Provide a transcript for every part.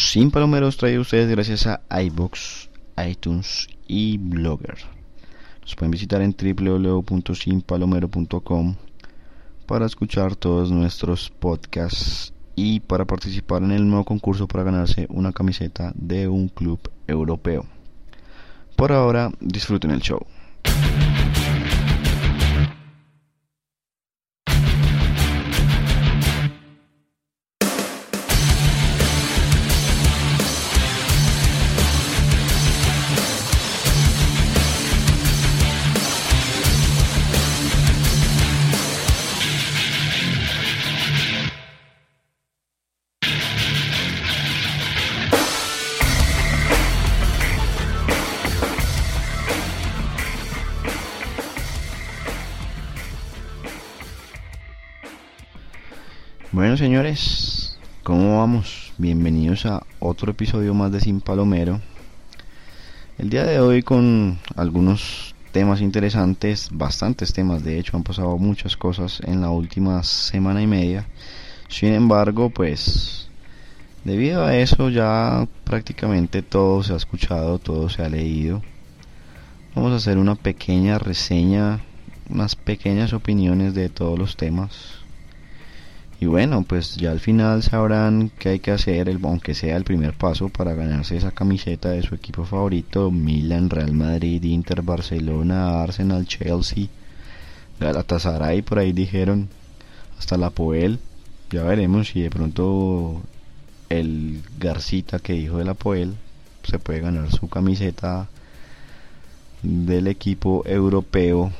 Sin Palomeros trae a ustedes gracias a iBox, iTunes y Blogger. Nos pueden visitar en www.sinpalomero.com para escuchar todos nuestros podcasts y para participar en el nuevo concurso para ganarse una camiseta de un club europeo. Por ahora, disfruten el show. Bueno señores, ¿cómo vamos? Bienvenidos a otro episodio más de Sin Palomero. El día de hoy con algunos temas interesantes, bastantes temas, de hecho han pasado muchas cosas en la última semana y media. Sin embargo, pues debido a eso ya prácticamente todo se ha escuchado, todo se ha leído. Vamos a hacer una pequeña reseña, unas pequeñas opiniones de todos los temas y bueno, pues ya al final sabrán qué hay que hacer, el, aunque sea el primer paso para ganarse esa camiseta de su equipo favorito, Milan, Real Madrid, Inter, Barcelona, Arsenal, Chelsea, Galatasaray, por ahí dijeron, hasta la Poel. Ya veremos si de pronto el Garcita que dijo de la Poel se puede ganar su camiseta del equipo europeo,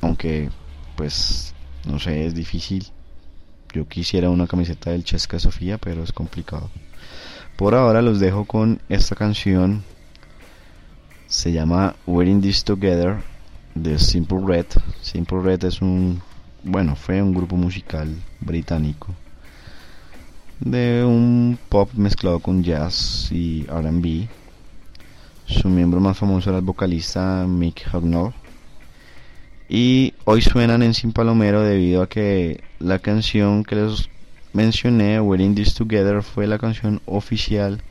aunque pues no sé, es difícil yo quisiera una camiseta del Chesca Sofía, pero es complicado. Por ahora los dejo con esta canción. Se llama Wearing This Together de Simple Red. Simple Red es un, bueno, fue un grupo musical británico de un pop mezclado con jazz y R&B. Su miembro más famoso era el vocalista Mick Hucknall y hoy suenan en Sin Palomero debido a que la canción que les mencioné, We're This Together, fue la canción oficial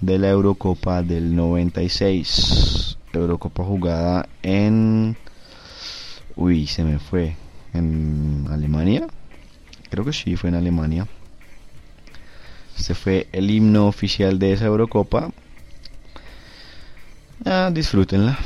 de la Eurocopa del 96. Eurocopa jugada en... Uy, se me fue. ¿En Alemania? Creo que sí, fue en Alemania. Este fue el himno oficial de esa Eurocopa. Ah, disfrútenla.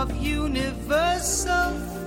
Of universal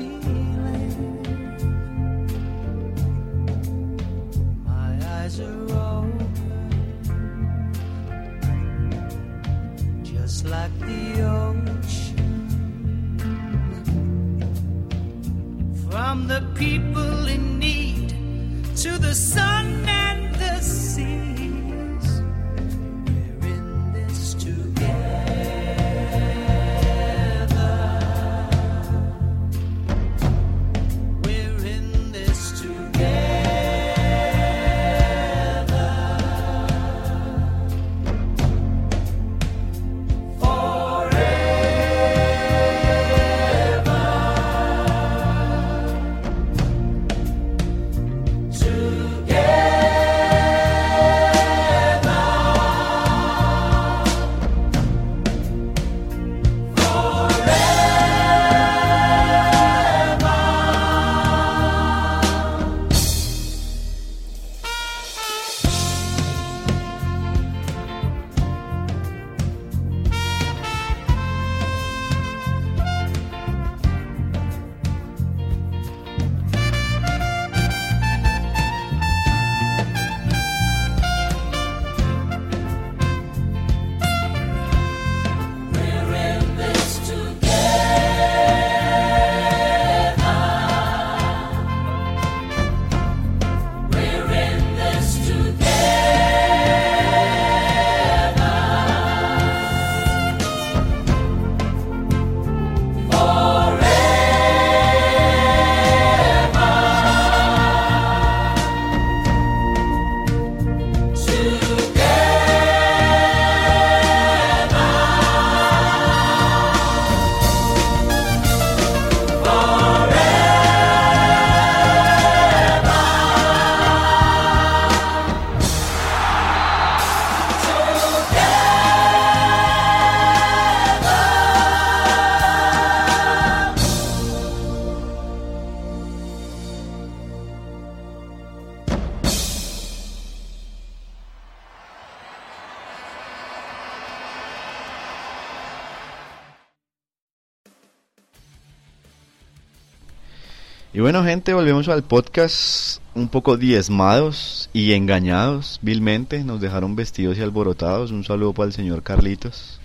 bueno, gente, volvemos al podcast un poco diezmados y engañados vilmente. Nos dejaron vestidos y alborotados. Un saludo para el señor Carlitos.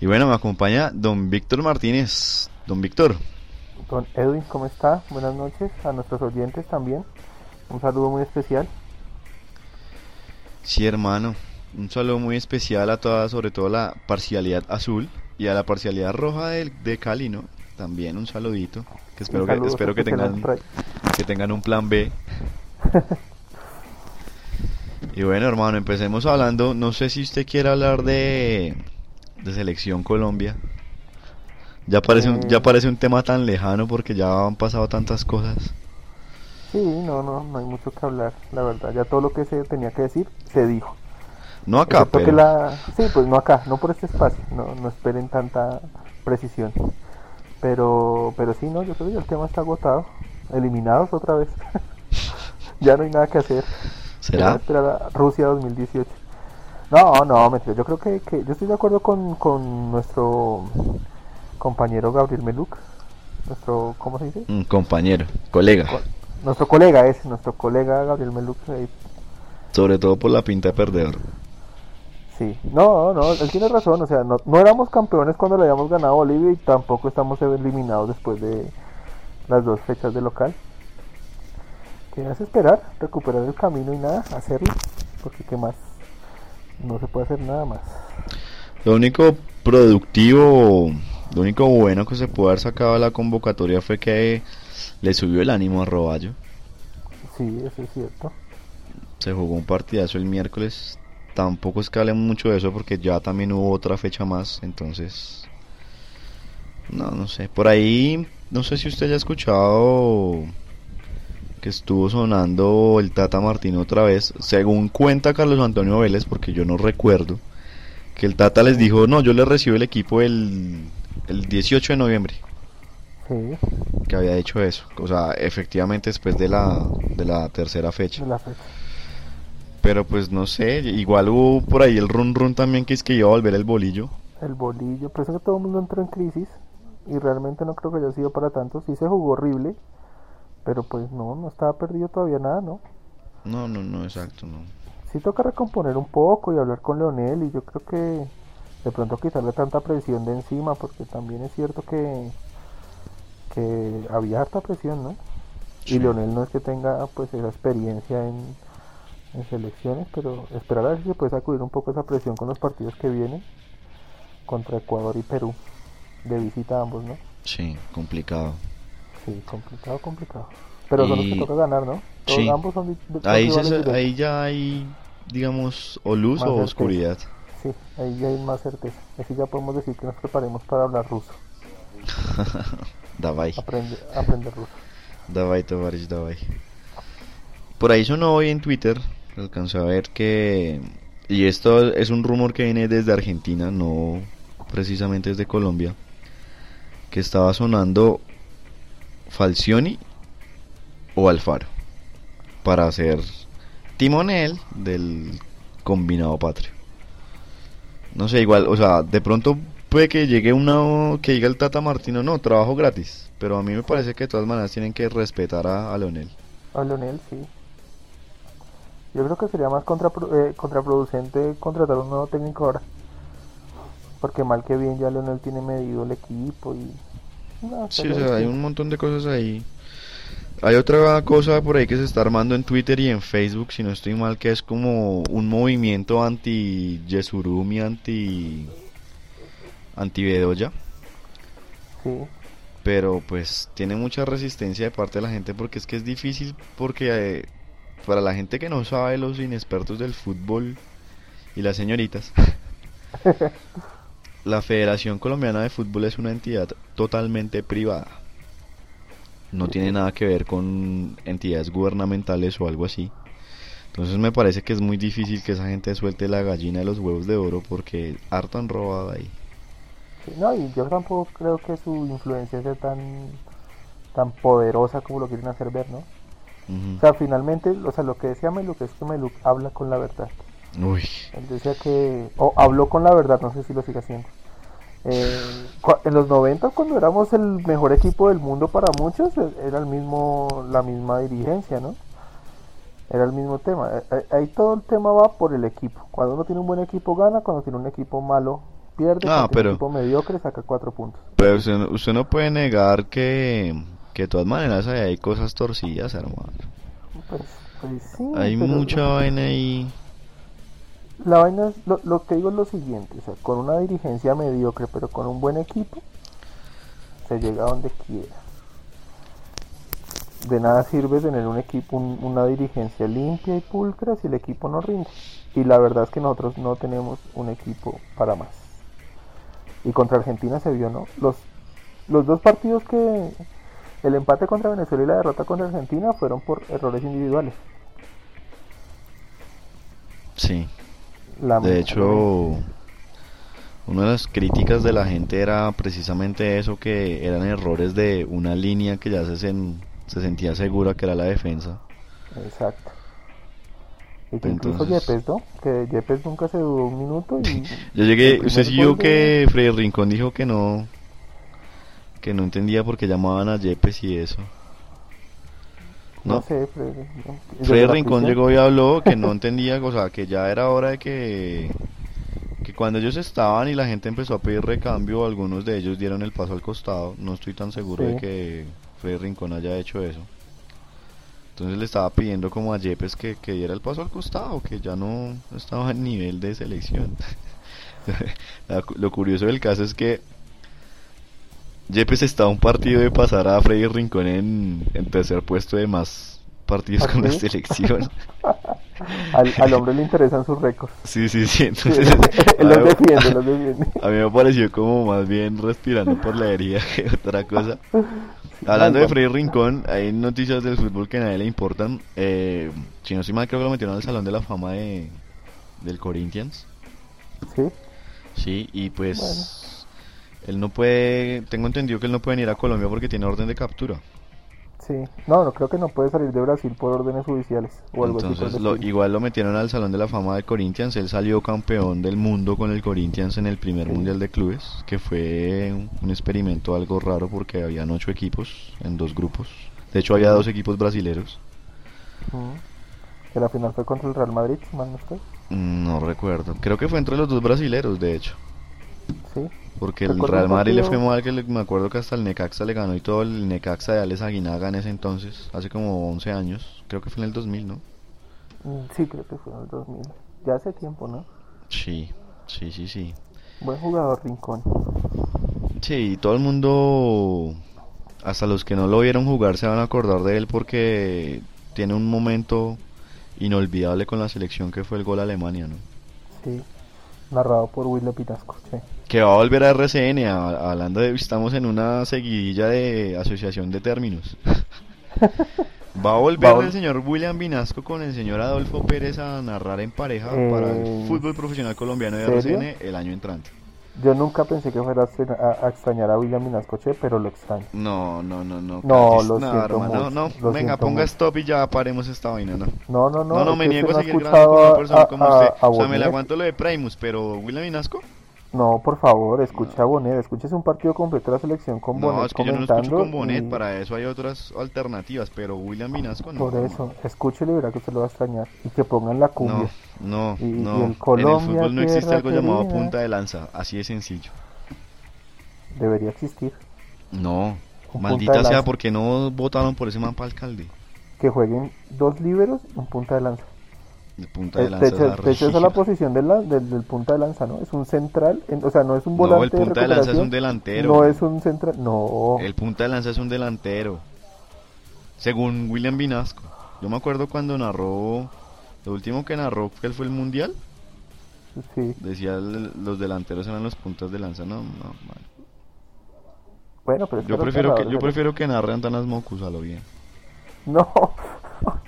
Y bueno, me acompaña don Víctor Martínez. Don Víctor, Don Edwin, ¿cómo está? Buenas noches a nuestros oyentes también. Un saludo muy especial. sí hermano. Un saludo muy especial a toda, sobre todo la parcialidad azul y a la parcialidad roja de, de Cali, ¿no? También un saludito. Que espero que, espero que tengan que tengan un plan B. y bueno, hermano, empecemos hablando. No sé si usted quiere hablar de, de Selección Colombia. Ya parece, un, ya Eh. parece un tema tan lejano porque ya han pasado tantas cosas. Sí, no, no, no hay mucho que hablar, la verdad. Ya todo lo que se tenía que decir se dijo. No acá, que pero la... Sí, pues no acá, no por este espacio. No, no esperen tanta precisión. Pero, pero sí, no, yo creo que el tema está agotado. Eliminados otra vez. ya no hay nada que hacer. ¿será? A Rusia 2018. No, no, mentira. Yo creo que, que yo estoy de acuerdo con, con nuestro compañero Gabriel Meluk. Nuestro, ¿cómo se dice? Un compañero, colega. Co- nuestro colega es, nuestro colega Gabriel Meluk. eh, Sobre todo por la pinta de perdedor. Sí, no, no, él tiene razón. O sea, no, no éramos campeones cuando le habíamos ganado a Bolivia y tampoco estamos eliminados después de las dos fechas de local. Tienes que esperar, recuperar el camino y nada, hacerlo. Porque qué más, no se puede hacer nada más. Lo único productivo, lo único bueno que se puede haber sacado de la convocatoria fue que le subió el ánimo a Roballo. Sí, eso es cierto. Se jugó un partidazo el miércoles. Tampoco es que mucho de eso porque ya también hubo otra fecha más. Entonces, no, no sé. Por ahí, no sé si usted ya ha escuchado que estuvo sonando el Tata Martino otra vez. Según cuenta Carlos Antonio Vélez, porque yo no recuerdo, que el Tata les dijo, no, yo le recibo el equipo el, el 18 de noviembre. Sí, Que había hecho eso. O sea, efectivamente después de la, de la tercera fecha. de la fecha. Pero pues no sé, igual hubo por ahí el run run también que es que iba a volver el bolillo. El bolillo, por eso que todo el mundo entró en crisis. y realmente no creo que haya sido para tanto. Sí se jugó horrible, pero pues no, no estaba perdido todavía nada, ¿no? No, no, no, exacto, no. Sí toca recomponer un poco y hablar con Leonel y yo creo que de pronto quitarle tanta presión de encima porque también es cierto que, que había harta presión, ¿no? Sí. Y Leonel no es que tenga pues esa experiencia en, en selecciones, pero esperar a ver si se puede sacudir un poco esa presión con los partidos que vienen contra Ecuador y Perú, de visita a ambos, ¿no? Sí, complicado. Sí, complicado, complicado. Pero son los Y- que toca ganar, ¿no? Todos- Sí. Ambos son, Ahí, se- ahí ya hay, digamos, o luz Más o certeza. oscuridad. Sí, ahí ya hay más certeza. Así ya podemos decir que nos preparemos para hablar ruso, Davai, aprender, aprender ruso. Davai, Tavares, Davai. Por ahí sonó hoy en Twitter, alcancé a ver que... Y esto es un rumor que viene desde Argentina, no precisamente desde Colombia. Que estaba sonando Falcioni o Alfaro para ser timonel del combinado patrio. No sé, igual, o sea, de pronto puede que llegue una que diga el Tata Martino, no, trabajo gratis, pero a mí me parece que de todas maneras tienen que respetar a, a Leonel. A Leonel, sí. Yo creo que sería más contrapro- eh, contraproducente contratar un nuevo técnico ahora. Porque mal que bien ya Leonel tiene medido el equipo y... No, Sí, o sea, hay un montón de cosas ahí. Hay otra cosa por ahí que se está armando en Twitter y en Facebook, si no estoy mal, que es como un movimiento anti Yesurumi, anti anti Bedoya, Sí, pero pues tiene mucha resistencia de parte de la gente porque es que es difícil porque eh, para la gente que no sabe, los inexpertos del fútbol y las señoritas, la Federación Colombiana de Fútbol es una entidad totalmente privada. No tiene nada que ver con entidades gubernamentales o algo así. Entonces me parece que es muy difícil que esa gente suelte la gallina de los huevos de oro porque harto han robado ahí. no, y yo tampoco creo que su influencia sea tan, tan poderosa como lo quieren hacer ver, ¿no? Ujú. O sea, finalmente, o sea, lo que decía Meluk es que Meluk habla con la verdad. Uy, Él decía que, o habló con la verdad, no sé si lo sigue haciendo. Eh, en los 90, cuando éramos el mejor equipo del mundo para muchos, e- era el mismo, la misma dirigencia, ¿no? Era el mismo tema. Eh, eh, Ahí todo el tema va por el equipo. Cuando uno tiene un buen equipo gana, cuando tiene un equipo malo pierde, Ah, cuando tiene pero- un equipo mediocre saca cuatro puntos. pero usted, no- usted no puede negar que, que de todas maneras hay cosas torcidas, hermano. Pues, pues sí, Hay mucha vaina ahí. La vaina es, lo, lo que digo es lo siguiente, o sea, con una dirigencia mediocre, pero con un buen equipo, se llega a donde quiera. De nada sirve tener un equipo, un- una dirigencia limpia y pulcra si el equipo no rinde. Y la verdad es que nosotros no tenemos un equipo para más. Y contra Argentina se vio, ¿no? Los, los dos partidos que... El empate contra Venezuela y la derrota contra Argentina fueron por errores individuales. Sí. De hecho, una de las críticas de la gente era precisamente eso, que eran errores de una línea que ya se, sen- se sentía segura que era la defensa. Exacto. Y que incluso Yepes, ¿no? Que Yepes nunca se duró un minuto y... Yo llegué, usted de- que Freddy Rincón dijo que no, que no entendía por qué llamaban a Yepes y eso. No, No, sé, Freddy la Rincón llegó y habló que no entendía, o sea, que ya era hora de que, que cuando ellos estaban y la gente empezó a pedir recambio, algunos de ellos dieron el paso al costado. No estoy tan seguro de que Freddy Rincón haya hecho eso. Entonces le estaba pidiendo como a Yepes que, que diera el paso al costado, que ya no estaba en nivel de selección. Lo curioso del caso es que Yepes está a un partido de pasar a Freddy Rincón en, en tercer puesto de más partidos ¿Ah, con la selección. Al, al hombre le interesan sus récords. Sí, sí, sí. Sí, Entonces, él los defiende, los defiende. a mí me pareció como más bien respirando por la herida que otra cosa. Hablando de. Freddy Rincón, hay noticias del fútbol que a nadie le importan. Eh, si no estoy mal, creo que lo metieron al Salón de la Fama de, del Corinthians. Sí, Sí, y pues él no puede, tengo entendido que él no puede ir a Colombia porque tiene orden de captura. Sí, no, no creo que no puede salir de Brasil por órdenes judiciales o algo así. Entonces lo, igual lo metieron al Salón de la Fama de Corinthians. Él salió campeón del mundo con el Corinthians en el primer Sí. Mundial de Clubes, que fue un, un experimento algo raro porque habían ocho equipos en dos grupos. De hecho había dos equipos brasileros. Mm. Que la final fue contra el Real Madrid, si mal no estoy. Mm, No recuerdo. Creo que fue entre los dos brasileros, de hecho. Sí. Porque el Real Madrid le fue mal, que le- me acuerdo que hasta el Necaxa le ganó y todo el Necaxa de Alex Aguinaga en ese entonces, hace como 11 años. Creo que fue en el 2000, ¿no? Mm, Sí, creo que fue en el 2000. Ya hace tiempo, ¿no? Sí, sí, sí, sí. Buen jugador, Rincón. Sí, y todo el mundo, hasta los que no lo vieron jugar, se van a acordar de él porque tiene un momento inolvidable con la selección que fue el gol a Alemania, ¿no? Sí. Narrado por Willy Pinasco. Sí. Que va a volver a RCN, a- hablando de, estamos en una seguidilla de asociación de términos. Va a volver Va a vol- el señor William Vinasco con el señor Adolfo Pérez a narrar en pareja para el Eh, fútbol profesional colombiano de ¿serio? RCN el año entrante. Yo nunca pensé que fuera a, extrañar a William Minascoche, pero lo extraño. No, no, no, no. No, lo siento mucho, no, venga, ponga mucho. stop y ya paremos esta vaina, no. No, no, no. No, no, me niego a seguir grabando con una persona a- como usted. o sea, me le aguanto lo de Primus, pero William Vinasco. No, por favor, escuche a Bonet, escúchese un partido completo de la selección con No, Bonet es que yo no escucho con Bonet, y para eso hay otras alternativas, pero William Vinasco no. Por eso, escúchele y verá que usted lo va a extrañar. Y que pongan la cumbia. No, no, Y- y no. el en el Colombia, fútbol no existe algo llamado punta de lanza, así de sencillo. Debería existir. No, Un maldita sea, porque no votaron por ese mapa alcalde? Que jueguen dos liberos y un punta de lanza. De punta de lanza. De hecho, de hecho esa es la posición del, del, del punta de lanza, ¿no? Es un central, en- o sea, no es un No, volante el punta de lanza es un delantero. No es un central, no. El punta de lanza es un delantero. Según William Vinasco. Yo me acuerdo cuando narró. Lo último que narró que él fue el mundial. Sí. Decía el- los delanteros eran los puntas de lanza. No, no, man. Bueno, pero Yo prefiero que, yo prefiero que narre Antanas Mocus a lo bien. No.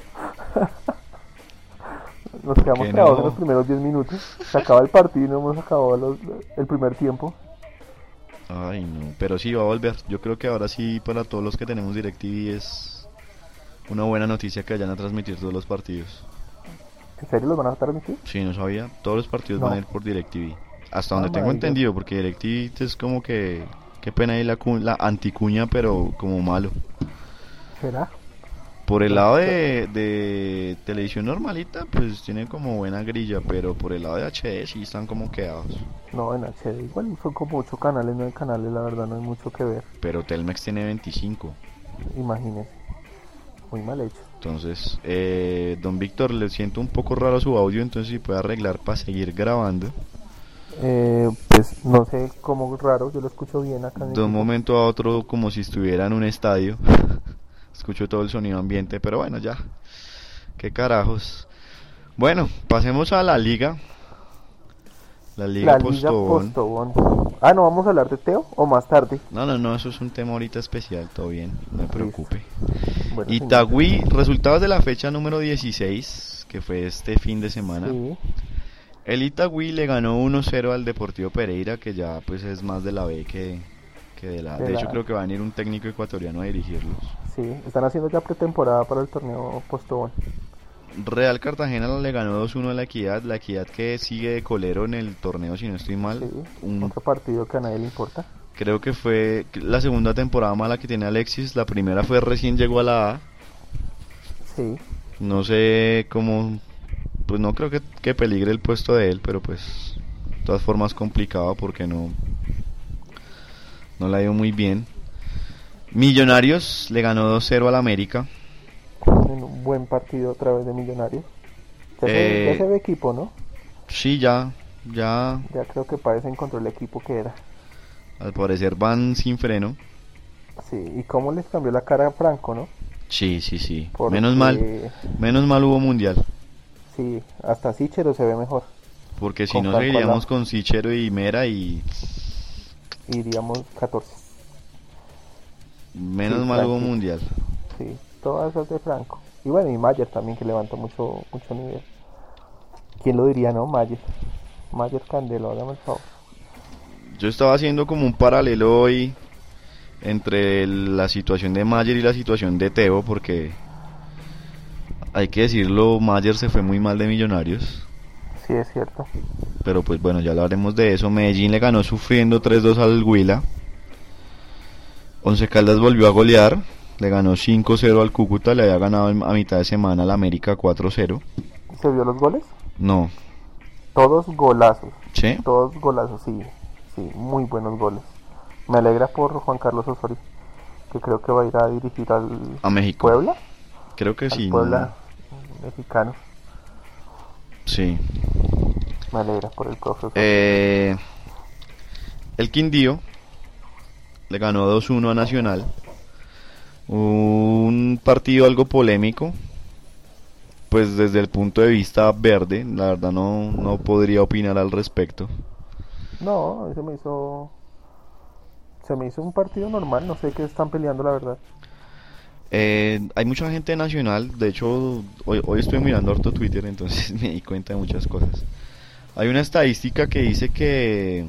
Nos quedamos trabados no? en los primeros 10 minutos. Se acaba el partido y no hemos acabado los- el primer tiempo. Ay, no. Pero sí va a volver. Yo creo que ahora sí, para todos los que tenemos DirecTV, es una buena noticia que vayan a transmitir todos los partidos. ¿En serio los van a transmitir? Sí, no sabía. Todos los partidos No. van a ir por DirecTV. Hasta donde Ah, tengo entendido, porque DirecTV es como que. Qué pena ahí la, la anticuña, pero como malo. ¿Será? Por el lado de, de televisión normalita, pues tiene como buena grilla, pero por el lado de HD sí están como quedados. No, en HD. Igual son como 8 canales, 9 canales, la verdad no hay mucho que ver. Pero Telmex tiene 25. Imagínese. Muy mal hecho. Entonces, eh, don Víctor, le siento un poco raro su audio, entonces si puede arreglar para seguir grabando. Eh, pues no sé cómo raro, yo lo escucho bien acá. De un momento a otro, como si estuviera en un estadio. Escucho todo el sonido ambiente, pero bueno, ya. Qué carajos. Bueno, pasemos a la liga. La liga La Liga Postobón. Postobón. Ah, ¿no vamos a hablar de Teo o más tarde? No, no, no, eso es un tema ahorita especial, todo bien, no me preocupe. Bueno, señor. Itagüí, resultados de la fecha número 16, que fue este fin de semana. Sí, El Itagüí le ganó 1-0 al Deportivo Pereira, que ya pues es más de la B que, que de la A. De De la hecho creo que va a venir un técnico ecuatoriano a dirigirlos. sí. Están haciendo ya pretemporada para el torneo Postobón. Real Cartagena le ganó 2-1 a la Equidad, la Equidad que sigue de colero en el torneo si no estoy mal. Sí, Un- otro partido que a nadie le importa. creo que fue la segunda temporada mala que tiene Alexis, la primera fue recién llegó a la A. Sí, No sé cómo, pues no creo que, que peligre el puesto de él, pero pues de todas formas complicado porque no, no la dio muy bien. Millonarios le ganó 2-0 al América. en un buen partido otra vez de Millonarios. Ya, se, Eh, ya se ve equipo, ¿no? Sí, ya, ya Ya creo que parece encontró el equipo que era. al parecer van sin freno. Sí, y cómo les cambió la cara a Franco, ¿no? Sí, sí, sí. Porque, Menos mal, menos mal hubo mundial. Sí, hasta Sichero se ve mejor. Porque si Con no seguiríamos con Sichero y Mera y Iríamos 14. menos Sí, mal hubo mundial. Sí, todas esas de Franco. Y bueno, y Mayer también que levantó mucho mucho nivel. ¿Quién lo diría, no? Mayer. Mayer Candelo, hágame el favor. Yo estaba haciendo como un paralelo hoy entre la situación de Mayer y la situación de Teo, porque hay que decirlo, Mayer se fue muy mal de Millonarios. Sí, es cierto. Pero pues bueno, ya hablaremos de eso. Medellín le ganó sufriendo 3-2 al Huila. Once Caldas volvió a golear. Le ganó 5-0 al Cúcuta. Le había ganado a mitad de semana al América 4-0. ¿Se vio los goles? No. Todos golazos. ¿Sí? Todos golazos, sí. Sí, muy buenos goles. Me alegra por Juan Carlos Osorio, que creo que va a ir a dirigir al A México. Puebla. Creo que al sí. Puebla mexicano. Sí. Me alegra por el profesor. Eh, el Quindío le ganó 2-1 a Nacional. Un partido algo polémico. Pues desde el punto de vista verde, la verdad no, no podría opinar al respecto. No, se me hizo. Se me hizo un partido normal, no sé qué están peleando, la verdad. Eh, hay mucha gente Nacional, de hecho hoy, hoy estoy mirando harto Twitter, entonces me di cuenta de muchas cosas. Hay una estadística que dice que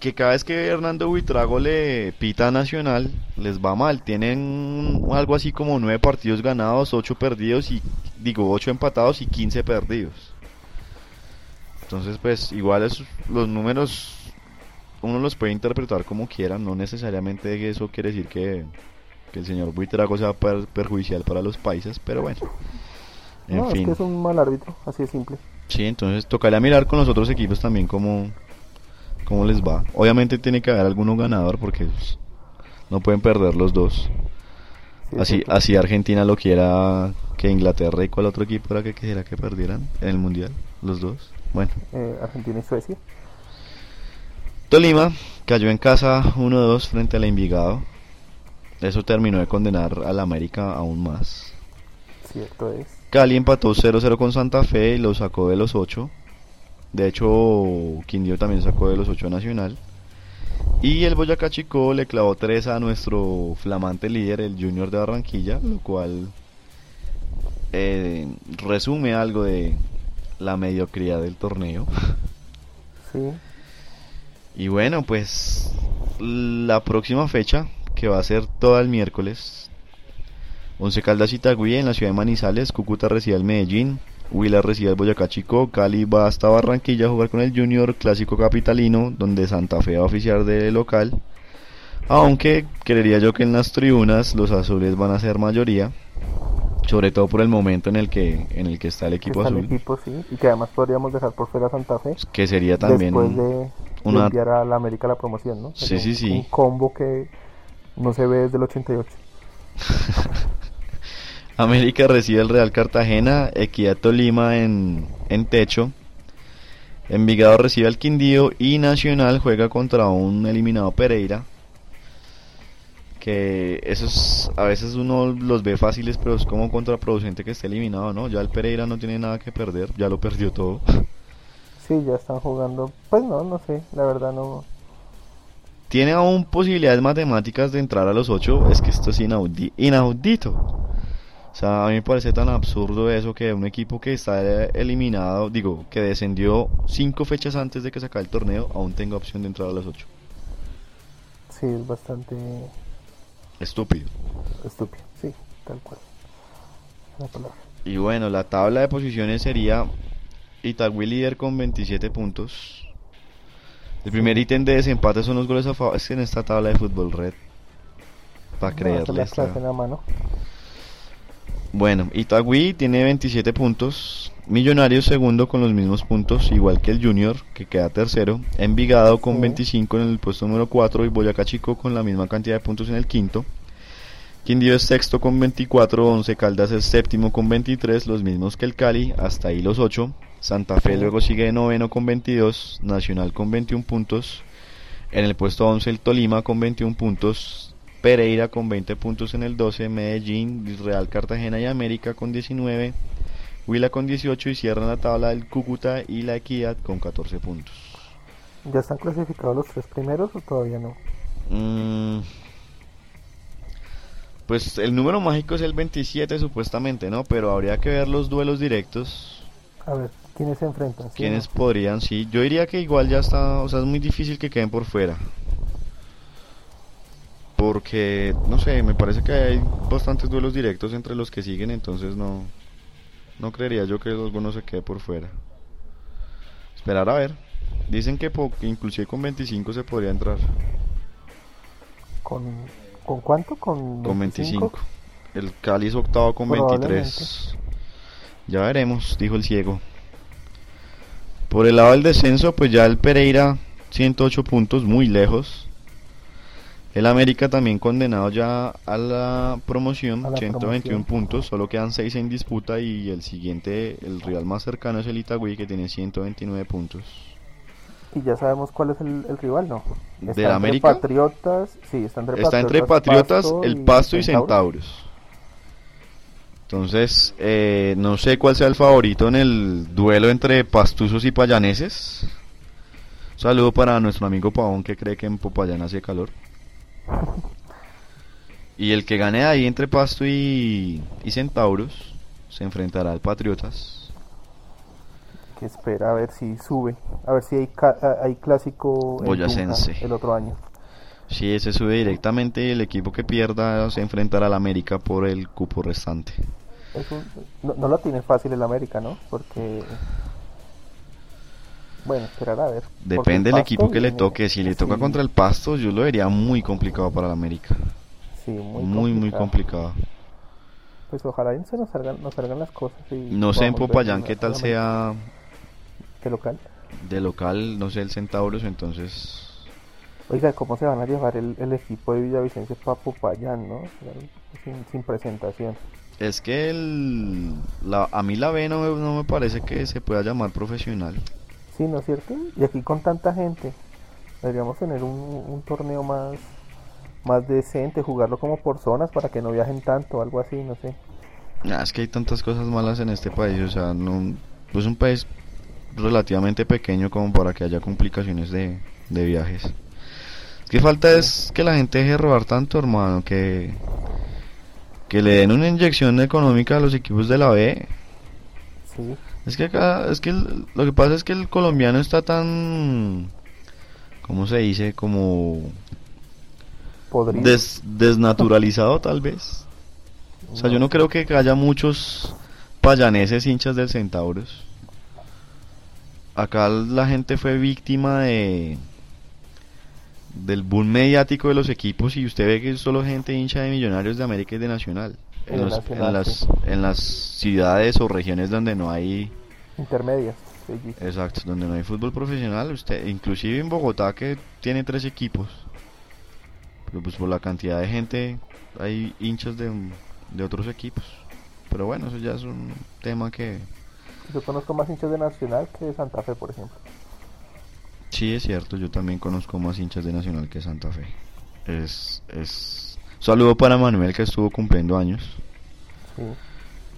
que cada vez que Hernando Buitrago le pita a Nacional les va mal. Tienen algo así como nueve partidos ganados, ocho perdidos y digo ocho empatados y 15 perdidos. Entonces pues igual es- los números uno los puede interpretar como quiera, no necesariamente eso quiere decir que, que el señor Buitrago sea per- perjudicial para los países, pero bueno. En no, es que es un mal árbitro, así de simple. Sí, entonces tocaría mirar con los otros equipos también cómo, cómo les va. Obviamente tiene que haber alguno ganador porque pues, no pueden perder los dos. Sí, Así, así Argentina lo quiera que Inglaterra y cuál otro equipo era que quisiera que perdieran en el mundial, los dos. Bueno, Eh, Argentina y Suecia. Tolima cayó en casa 1-2 frente al Envigado. Eso terminó de condenar al América aún más. Cierto es. Cali empató 0-0 con Santa Fe y lo sacó de los 8. De hecho, Quindío también sacó de los 8 a Nacional. Y el Boyacá Chico le clavó 3 a nuestro flamante líder, el Junior de Barranquilla, lo cual eh, resume algo de la mediocridad del torneo. Sí. Y bueno, pues la próxima fecha, que va a ser todo el miércoles, Once Caldas Itagüí en la ciudad de Manizales, Cúcuta recibe al Medellín, Huila recibe al Boyacá Chico, Cali va hasta Barranquilla a jugar con el Junior, clásico capitalino, donde Santa Fe va a oficiar de local. Aunque creería yo que en las tribunas los azules van a ser mayoría, sobre todo por el momento en el que en el que está el equipo está el azul, equipo, sí. Y que además podríamos dejar por fuera Santa Fe. que sería también después de, de una- enviar a la América la promoción, ¿no? Sí, Sería sí, sí. Un combo que no se ve desde el 88. América recibe el Real Cartagena, Equidad Tolima en, en techo. Envigado recibe al Quindío y Nacional juega contra un eliminado Pereira. Que esos a veces uno los ve fáciles, pero es como contraproducente que esté eliminado, ¿no? Ya el Pereira no tiene nada que perder, ya lo perdió todo. Sí, ya están jugando. Pues no, no sé, la verdad no. Tiene aún posibilidades matemáticas de entrar a los ocho, es que esto es inaudi- inaudito. O sea, a mí me parece tan absurdo eso que un equipo que está eliminado, digo, que descendió cinco fechas antes de que se acabe el torneo, aún tenga opción de entrar a los ocho. Sí, es bastante Estúpido. estúpido. Sí, tal cual. La palabra. Y bueno, la tabla de posiciones sería Itagüí líder con 27 puntos. El primer ítem de desempate son los goles a favor. Es que en esta tabla de fútbol red, para No, creerle. en la mano. Bueno, Itagüí tiene 27 puntos. Millonarios segundo con los mismos puntos, igual que el Junior, que queda tercero. Envigado con Sí. 25 en el puesto número 4 y Boyacá Chico con la misma cantidad de puntos en el quinto. Quindío es sexto con 24, Once Caldas es séptimo con 23, los mismos que el Cali, hasta ahí los 8. Santa Fe luego sigue de noveno con 22, Nacional con 21 puntos. En el puesto 11 el Tolima con 21 puntos, Pereira con 20 puntos en el 12, Medellín, Real Cartagena y América con 19, Huila con 18 y cierran la tabla el Cúcuta y la Equidad con 14 puntos. ¿Ya están clasificados los tres primeros o todavía no? Mm, pues el número mágico es el 27 supuestamente, ¿no? Pero habría que ver los duelos directos. A ver, ¿quiénes se enfrentan? ¿Sí ¿Quiénes no? podrían? Sí, yo diría que igual ya está, o sea, es muy difícil que queden por fuera. porque, no sé, me parece que hay bastantes duelos directos entre los que siguen, entonces no, no creería yo que alguno se quede por fuera. Esperar a ver. Dicen que, po- que inclusive con 25 se podría entrar. ¿Con, ¿con cuánto? ¿Con, Con 25. El Cali es octavo con 23. Ya veremos, dijo el ciego. Por el lado del descenso, pues ya el Pereira 108 puntos, muy lejos. El América también condenado ya a la promoción, A la 121 promoción. puntos, solo quedan 6 en disputa y el siguiente, el rival más cercano es el Itagüí que tiene 129 puntos. Y ya sabemos cuál es el, el rival, ¿no? ¿Del entre América? Patriotas, sí, está entre Está entre Patriotas, el Pasto y Centauros. Entonces, eh, no sé cuál sea el favorito en el duelo entre pastuzos y payaneses. Un saludo para nuestro amigo Pavón que cree que en Popayán hace calor. Y el que gane ahí entre Pasto y, y Centauros se enfrentará al Patriotas. Que espera a ver si sube, a ver si hay, hay clásico en Boyacense. El otro año. Si ese sube directamente y el equipo que pierda se enfrentará al América por el cupo restante. Es un- no, no lo tiene fácil el América, ¿no? Porque... Bueno, esperar a ver. Depende el del equipo que le toque. Si le toca sí, contra el Pasto, yo lo vería muy complicado para el América. Sí, muy, Muy, muy complicado. Pues ojalá se nos salgan, nos salgan las cosas. Y No sé en Popayán qué tal sea ¿Qué local? de local, no sé el Centauros, entonces... Oiga, ¿cómo se van a llevar el, el equipo de Villavicencio para Popayán, no? Sin, sin presentación. Es que el, la, a mí la B no, me- no me parece que se pueda llamar profesional. Sí, ¿no es cierto? Y aquí con tanta gente, deberíamos tener un, un torneo más, más decente, jugarlo como por zonas para que no viajen tanto, algo así, no sé. Ah, es que hay tantas cosas malas en este país, o sea, no, es un país relativamente pequeño como para que haya complicaciones de, de viajes. Es que falta es que la gente deje de robar tanto, hermano, que, que le den una inyección económica a los equipos de la B. Sí, Es que acá, es que el- lo que pasa es que el colombiano está tan, ¿cómo se dice? Como des- desnaturalizado tal vez. O sea, yo no creo que haya muchos payaneses hinchas del Centauros. Acá la gente fue víctima de del boom mediático de los equipos y usted ve que es solo gente hincha de Millonarios de América y de Nacional. En, los- Nacional, en las, sí. en las ciudades o regiones donde no hay Intermedias. sí. Exacto, donde no hay fútbol profesional, usted, inclusive en Bogotá que tiene tres equipos, pero pues por la cantidad de gente hay hinchas de, de otros equipos. Pero bueno, eso ya es un tema que Yo conozco más hinchas de Nacional que de Santa Fe, por ejemplo. Sí es cierto, yo también conozco más hinchas de Nacional que Santa Fe. Es, es... Saludo para Manuel que estuvo cumpliendo años, Sí.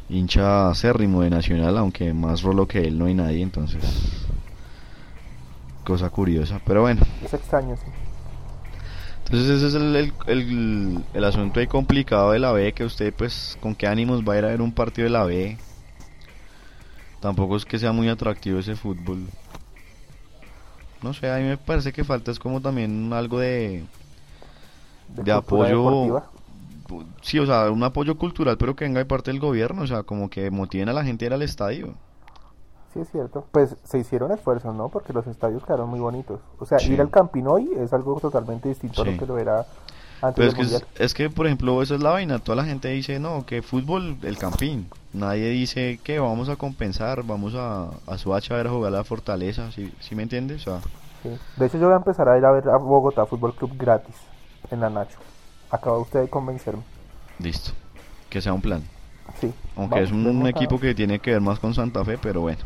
hincha acérrimo de Nacional, aunque más rolo que él no hay nadie, entonces... Cosa curiosa, pero bueno. Es extraño, sí. Entonces ese es el, el, el- el asunto ahí complicado de la B, que usted pues con qué ánimos va a ir a ver un partido de la B. Tampoco es que sea muy atractivo ese fútbol. No sé, a mí me parece que falta es como también algo de, de, apoyo. Sí, o sea, un apoyo cultural, pero que venga de parte del gobierno, o sea, como que motiven a la gente a ir al estadio. Sí, es cierto. Pues se hicieron esfuerzos, ¿no? Porque los estadios quedaron muy bonitos. O sea, Sí. ir al Campín hoy es algo totalmente distinto a lo que lo era Pero es que, es, es que, por ejemplo, eso es la vaina. Toda la gente dice, no, que fútbol, el campín. Nadie dice que vamos a compensar, vamos a, a Suacha a ver a jugar a la Fortaleza. ¿Sí, sí me entiendes? O sea, Sí. De hecho, yo voy a empezar a ir a ver a Bogotá Fútbol Club gratis en la Nacho. Acaba usted de convencerme. listo. Que sea un plan. Sí. Aunque vamos, es un equipo que tiene que ver más con Santa Fe, pero bueno.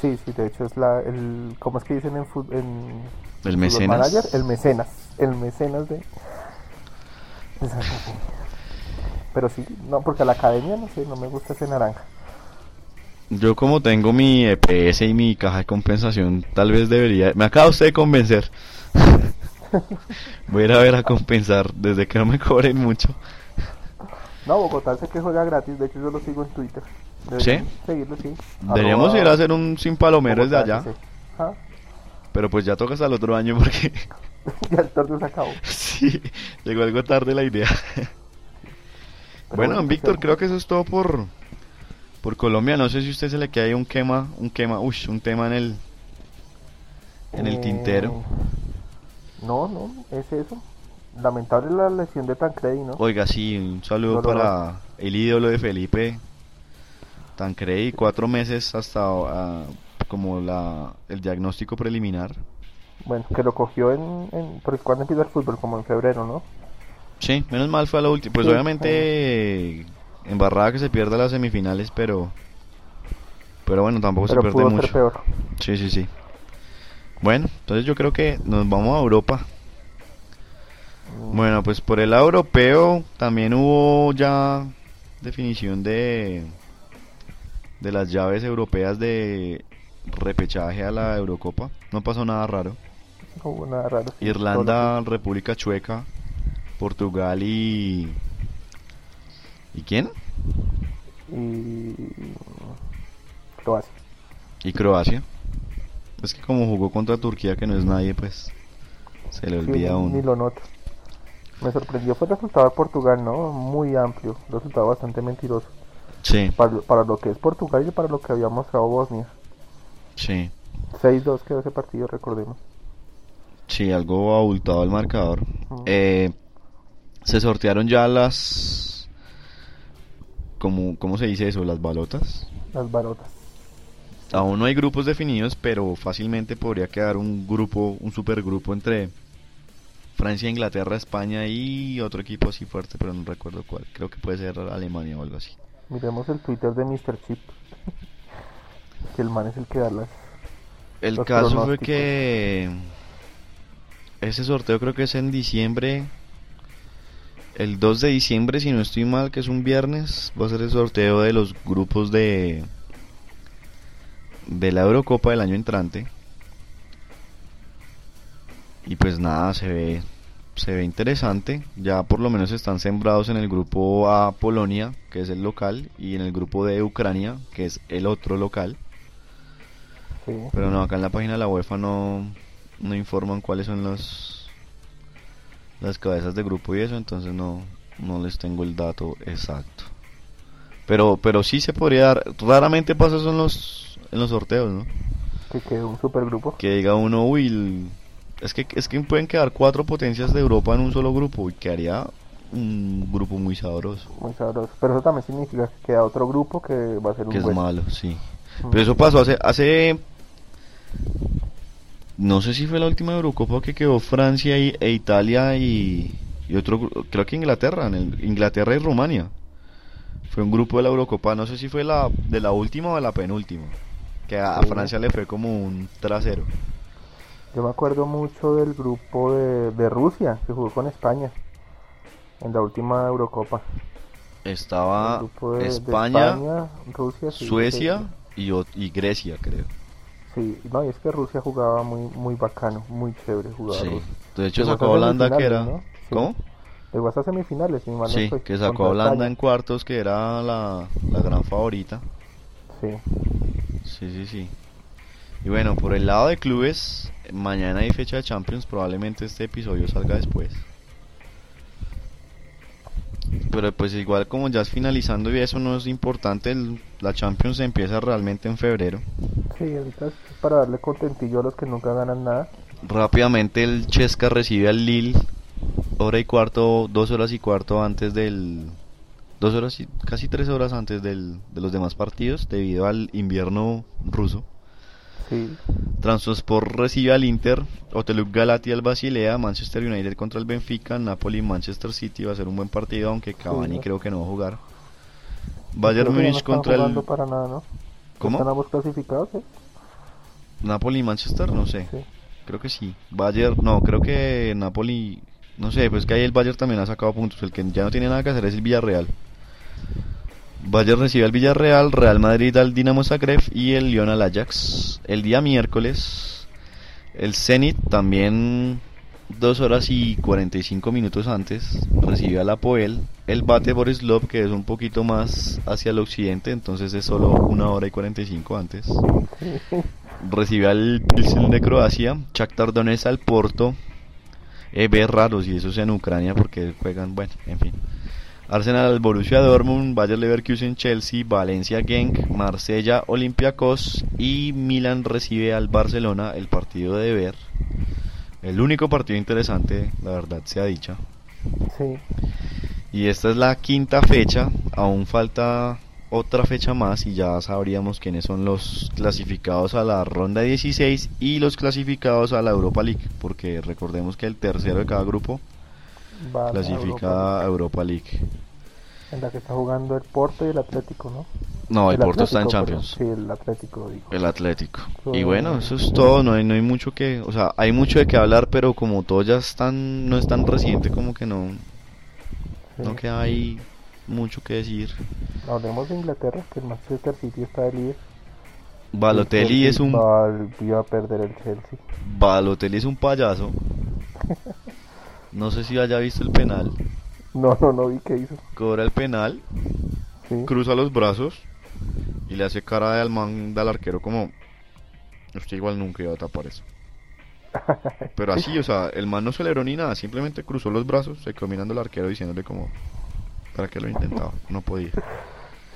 Sí, sí, de hecho es la, el, ¿cómo es que dicen en, fut- en El mecenas. Manager? El mecenas, el mecenas de. Pero sí, no, porque a la academia, no sé, no me gusta ese naranja. Yo como tengo mi EPS y mi caja de compensación, tal vez debería... Me acaba usted de convencer. Voy a ir a ver a compensar desde que no me cobren mucho. No, Bogotá sé que juega gratis, de hecho yo lo sigo en Twitter. Deberían Seguirlo, sí. Deberíamos ir a hacer un sin palomero desde Bogotá allá. FC. Ajá. Pero pues ya toca hasta el otro año porque... ya el torneo se acabó. sí. llegó algo tarde la idea. bueno, bueno, Víctor, creo que eso es todo por por Colombia. No sé si a usted se le queda ahí un quema, un quema, uy, un tema en el en el Eh, tintero. No, no, es eso. Lamentable la lesión de Tancredi, ¿no? Oiga, sí, un saludo Doloroso. para el ídolo de Felipe Tancredi, cuatro meses hasta ah, como la el diagnóstico preliminar. Bueno, que lo cogió en, en... Porque cuando empieza el fútbol, como en febrero, ¿no? Sí, menos mal fue a la última. Pues Sí, obviamente embarrada que se pierda las semifinales, pero pero bueno, tampoco Pero se pierde mucho. ser peor. Sí, sí, sí. Bueno, entonces yo creo que nos vamos a Europa. Mm, Bueno, pues por el lado europeo también hubo ya definición de de las llaves europeas de repechaje a la Eurocopa. No pasó nada raro. No hubo nada raro. sí, Irlanda, República Checa, Portugal y ¿Y quién? Y... Croacia. Y Croacia. Es que como jugó contra Turquía que no es nadie, pues se le Sí, olvida a ni- Ni uno. lo noto. Me sorprendió fue el resultado de Portugal, ¿no? Muy amplio. Resultado bastante mentiroso. Sí, Para, para lo que es Portugal y para lo que había mostrado Bosnia. Sí. 6-2 quedó ese partido, recordemos. Sí, algo abultado el marcador. Eh, se sortearon ya las... ¿Cómo, ¿Cómo se dice eso? Las balotas. Las barotas. Aún no hay grupos definidos, pero fácilmente podría quedar un grupo, un supergrupo entre Francia, Inglaterra, España y otro equipo así fuerte, pero no recuerdo cuál. Creo que puede ser Alemania o algo así. Miremos el Twitter de Mr. Chip. Que el man es el que da las... El caso fue que ese sorteo creo que es en diciembre. El 2 de diciembre, si no estoy mal, que es un viernes, va a ser el sorteo de los grupos de de la Eurocopa del año entrante. Y pues nada, se ve se ve interesante. Ya por lo menos están sembrados en el grupo A Polonia, que es el local, y en el grupo de Ucrania, que es el otro local. Sí. Pero no, acá en la página de la UEFA no, no informan cuáles son los las cabezas de grupo y eso, entonces no, no les tengo el dato exacto. Pero, pero sí se podría dar, raramente pasa eso en los, en los sorteos, ¿no? Que quedó un supergrupo. Que diga uno, uy, el- es que, es que pueden quedar cuatro potencias de Europa en un solo grupo y quedaría un grupo muy sabroso, Muy sabroso. Pero eso también significa que queda otro grupo que va a ser un que es malo, sí. Mm. Pero eso pasó hace, hace no sé si fue la última Eurocopa que quedó Francia y, e Italia y, y otro, creo que Inglaterra, en el- Inglaterra y Rumania. Fue un grupo de la Eurocopa, no sé si fue la de la última o de la penúltima. Que a. Francia le fue como un trasero. Yo me acuerdo mucho del grupo de, de Rusia que jugó con España en la última Eurocopa. Estaba de- España, España, Rusia, sí, Suecia sí. y, ot- y Grecia, creo. Sí, no, y es que Rusia jugaba muy muy bacano, muy chévere jugaba Sí. Rusia. De hecho sacó a Holanda que era... ¿no? Sí. ¿Cómo? Llegó hasta semifinales, no Sí, estoy, que sacó a Holanda en cuartos, que era la, la gran favorita. Sí, Sí, sí, sí. Y bueno, por el lado de clubes, mañana hay fecha de Champions, probablemente este episodio salga después. Pero pues igual como ya es finalizando y eso no es importante, el- la Champions empieza realmente en febrero. sí, ahorita es para darle contentillo a los que nunca ganan nada. Rápidamente el Chesca recibe al Lille, hora y cuarto, dos horas y cuarto antes del... Dos horas y casi tres horas antes del, de los demás partidos debido al invierno ruso. Sí, Transport recibe al Inter, Oteluk Galati al Basilea, Manchester United contra el Benfica, Napoli Manchester City va a ser un buen partido, aunque Cavani creo que no va a jugar. Bayern no Múnich contra el para nada, ¿no? ¿Cómo? ¿Están ambos clasificados? eh? Napoli Manchester, no sé. Sí. Creo que sí. Bayern, no, creo que Napoli, no sé, pues que ahí el Bayern también ha sacado puntos, el que ya no tiene nada que hacer es el Villarreal. Bayern recibe al Villarreal, Real Madrid al Dinamo Zagreb y el Lyon al Ajax. El día miércoles, el Zenit también dos horas y 45 minutos antes recibe al Apoel. El Bate Borislov, que es un poquito más hacia el occidente, entonces es solo una hora y 45 antes. Recibe al Pilsen de Croacia, Shakhtar Donetsk al Porto, eh, ver raros y eso sea en Ucrania porque juegan, bueno, en fin. Arsenal, Borussia Dortmund, Bayer Leverkusen, Chelsea, Valencia, Genk, Marsella, Olympiacos y Milan recibe al Barcelona el partido de ver. El único partido interesante, la verdad sea dicha. Sí. Y esta es la quinta fecha, aún falta otra fecha más y ya sabríamos quiénes son los clasificados a la ronda 16 y los clasificados a la Europa League, porque recordemos que el tercero de cada grupo Va a la clasifica a Europa League. En la que está jugando el Porto y el Atlético, ¿no? No, el Porto está en Champions. Sí, el Atlético, digo. El Atlético. So- Y bueno, eso es todo, no hay, no hay mucho que, o sea, hay mucho de qué hablar, pero como todo ya es tan, no es tan reciente como que no, Sí. no queda ahí mucho que decir. Hablemos de Inglaterra, que el Manchester City está de líder. Balotelli El es un, Volvió a perder el Chelsea. Balotelli es un payaso. No sé si haya visto el penal. No, no, no vi qué hizo. Cobra el penal, Sí. cruza los brazos y le hace cara de al man del arquero como usted igual nunca iba a tapar eso. Pero así, o sea, el man no celebró ni nada, simplemente cruzó los brazos, se quedó mirando al arquero diciéndole como para que lo intentaba, no podía.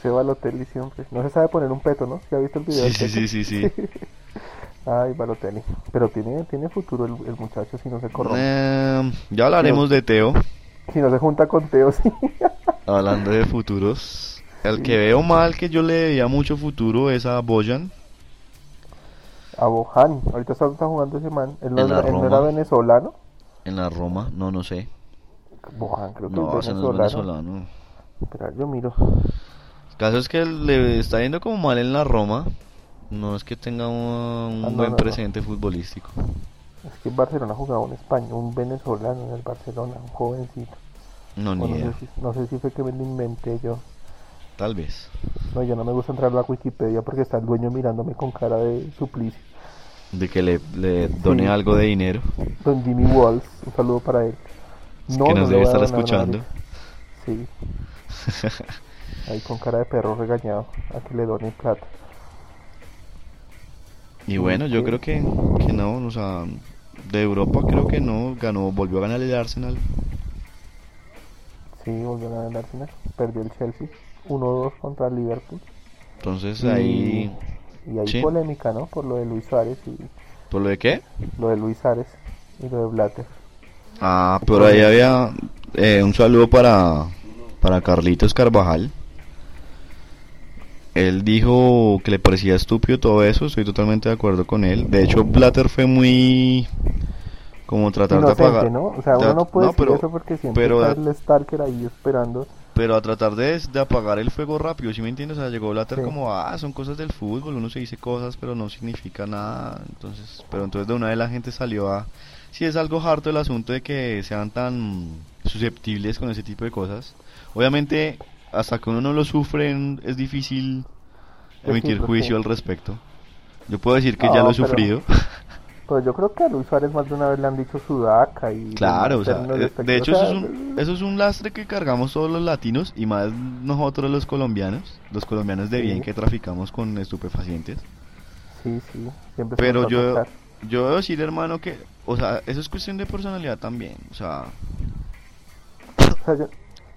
Se Balotelli siempre. No se sabe poner un peto, ¿no? ¿Sí ha visto el video? Sí, sí, sí, sí, sí. Ay, Balotelli. Pero tiene, tiene futuro el, el muchacho si no se corrompe. Eh, ya hablaremos de Teo, Si no se junta con Teo, sí. hablando de futuros. El que veo mal que yo le veía mucho futuro es a Boyan. A Bojan. Ahorita está, está jugando ese man. Él no, En la era- él no era venezolano. En la Roma, no, no sé. Bojan, creo que No, es venezolano. venezolano. Espera, yo miro. El caso es que le está yendo como mal en la Roma. No es que tenga un, Ah, no, buen no, no. presente futbolístico. Es que en Barcelona jugaba un español, un venezolano en el Barcelona, un jovencito. No, ni idea. sé si, no sé si fue que me lo inventé yo. Tal vez. No, yo no me gusta entrar a la Wikipedia porque está el dueño mirándome con cara de suplicio. De que le, le done Sí. algo de dinero. Don Jimmy Walls, un saludo para él. Es No, que no nos debe estar escuchando. Sí. Ahí con cara de perro regañado a que le done plata. Y bueno, yo creo que, que no, o sea, de Europa creo que no, ganó, volvió a ganar el Arsenal. Sí, volvió a ganar el Arsenal. Perdió el Chelsea. 1-2 contra el Liverpool. Entonces Y- ahí, Y hay Sí. polémica, ¿no? Por lo de Luis Suárez y ¿por lo de qué? lo de Luis Suárez y lo de Blatter. Ah, por ahí había eh, un saludo para, para Carlitos Carvajal. Él dijo que le parecía estúpido todo eso, estoy totalmente de acuerdo con él. De hecho, Blatter fue muy como tratar de Inocente, apagar. ¿no? O sea, de- uno no puede no, decir pero- eso porque siempre pero está el ahí esperando. Pero a tratar de, de apagar el fuego rápido, ¿sí me entiendes? O sea, llegó Blatter Sí. como, ah, son cosas del fútbol, uno se dice cosas, pero no significa nada. Entonces, pero entonces de una vez la gente salió a... Sí, es algo harto el asunto de que sean tan susceptibles con ese tipo de cosas. Obviamente, hasta que uno no lo sufre, es difícil emitir juicio sí. al respecto. Yo puedo decir que No, ya lo he pero- sufrido. Pues yo creo que a Luis Suárez más de una vez le han dicho sudaca y... Claro, o sea, eh, de hecho O eso es, un, eso es un lastre que cargamos todos los latinos y más nosotros los colombianos, los colombianos de bien Sí. que traficamos con estupefacientes. Sí, sí, siempre se Pero a yo, yo debo decir, hermano, que, o sea, eso es cuestión de personalidad también. O sea, O sea, yo-